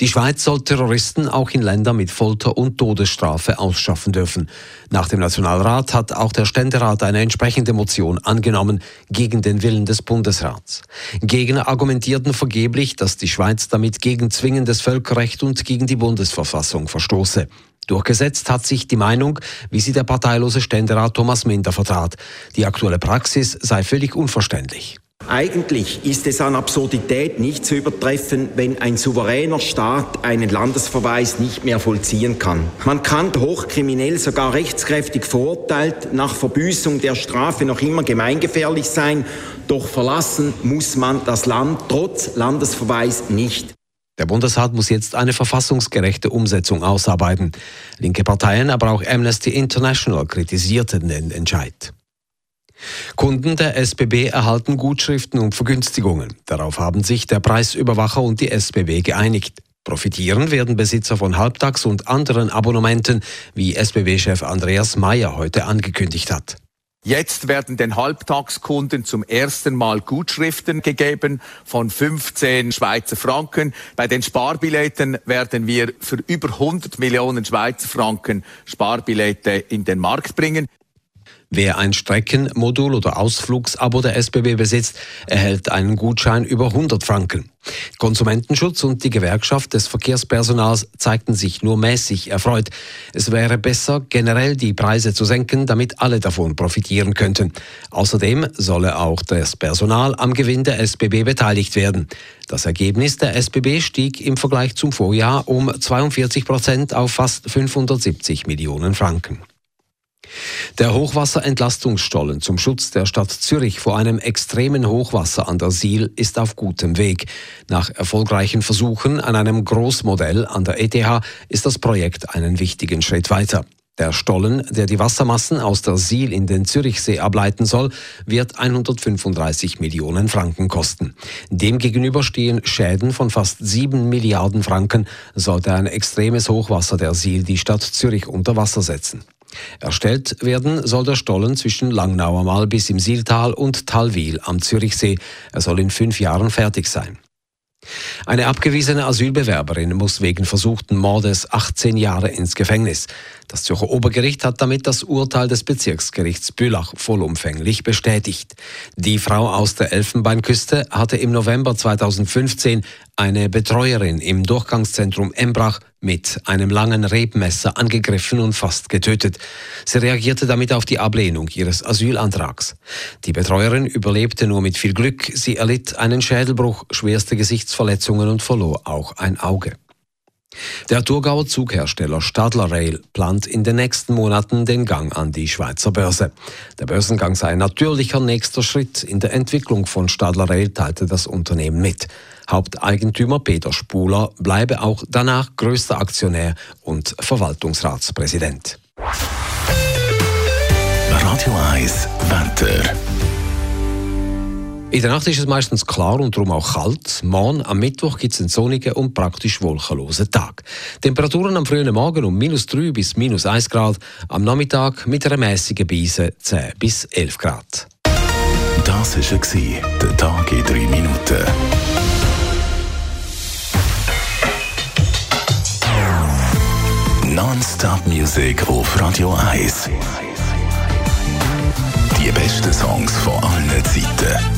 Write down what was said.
Die Schweiz soll Terroristen auch in Ländern mit Folter und Todesstrafe ausschaffen dürfen. Nach dem Nationalrat hat auch der Ständerat eine entsprechende Motion angenommen gegen den Willen des Bundesrats. Gegner argumentierten vergeblich, dass die Schweiz damit gegen zwingendes Völkerrecht und gegen die Bundesverfassung verstoße. Durchgesetzt hat sich die Meinung, wie sie der parteilose Ständerat Thomas Minder vertrat. Die aktuelle Praxis sei völlig unverständlich. Eigentlich ist es an Absurdität nicht zu übertreffen, wenn ein souveräner Staat einen Landesverweis nicht mehr vollziehen kann. Man kann hochkriminell, sogar rechtskräftig verurteilt, nach Verbüßung der Strafe noch immer gemeingefährlich sein, doch verlassen muss man das Land trotz Landesverweis nicht. Der Bundesrat muss jetzt eine verfassungsgerechte Umsetzung ausarbeiten. Linke Parteien, aber auch Amnesty International kritisierten den Entscheid. Kunden der SBB erhalten Gutschriften und Vergünstigungen. Darauf haben sich der Preisüberwacher und die SBB geeinigt. Profitieren werden Besitzer von Halbtags- und anderen Abonnementen, wie SBB-Chef Andreas Mayer heute angekündigt hat. Jetzt werden den Halbtagskunden zum ersten Mal Gutschriften gegeben von 15 Schweizer Franken. Bei den Sparbilletten werden wir für über 100 Millionen Schweizer Franken Sparbillette in den Markt bringen. Wer ein Streckenmodul oder Ausflugsabo der SBB besitzt, erhält einen Gutschein über 100 Franken. Konsumentenschutz und die Gewerkschaft des Verkehrspersonals zeigten sich nur mäßig erfreut. Es wäre besser, generell die Preise zu senken, damit alle davon profitieren könnten. Außerdem solle auch das Personal am Gewinn der SBB beteiligt werden. Das Ergebnis der SBB stieg im Vergleich zum Vorjahr um 42 Prozent auf fast 570 Millionen Franken. Der Hochwasserentlastungsstollen zum Schutz der Stadt Zürich vor einem extremen Hochwasser an der Siel ist auf gutem Weg. Nach erfolgreichen Versuchen an einem Großmodell an der ETH ist das Projekt einen wichtigen Schritt weiter. Der Stollen, der die Wassermassen aus der Siel in den Zürichsee ableiten soll, wird 135 Millionen Franken kosten. Demgegenüber stehen Schäden von fast 7 Milliarden Franken, sollte ein extremes Hochwasser der Siel die Stadt Zürich unter Wasser setzen. Erstellt werden soll der Stollen zwischen Langnauer Mal bis im Sieltal und Talwil am Zürichsee. Er soll in fünf Jahren fertig sein. Eine abgewiesene Asylbewerberin muss wegen versuchten Mordes 18 Jahre ins Gefängnis. Das Zürcher Obergericht hat damit das Urteil des Bezirksgerichts Bülach vollumfänglich bestätigt. Die Frau aus der Elfenbeinküste hatte im November 2015 eine Betreuerin im Durchgangszentrum Embrach mit einem langen Rebmesser angegriffen und fast getötet. Sie reagierte damit auf die Ablehnung ihres Asylantrags. Die Betreuerin überlebte nur mit viel Glück. Sie erlitt einen Schädelbruch, schwerste Gesichtsverletzungen und verlor auch ein Auge. Der Thurgauer Zughersteller Stadler Rail plant in den nächsten Monaten den Gang an die Schweizer Börse. Der Börsengang sei ein natürlicher nächster Schritt in der Entwicklung von Stadler Rail, teilte das Unternehmen mit. Haupteigentümer Peter Spuler bleibe auch danach größter Aktionär und Verwaltungsratspräsident. Radio 1 Wetter. In der Nacht ist es meistens klar und darum auch kalt. Morgen am Mittwoch gibt es einen sonnigen und praktisch wolkenlosen Tag. Temperaturen am frühen Morgen um minus 3 bis minus 1 Grad, am Nachmittag mit einer mäßigen Beise 10 bis 11 Grad. Das war der Tag in 3 Minuten. Non-Stop Music auf Radio 1. Die besten Songs von allen Zeiten.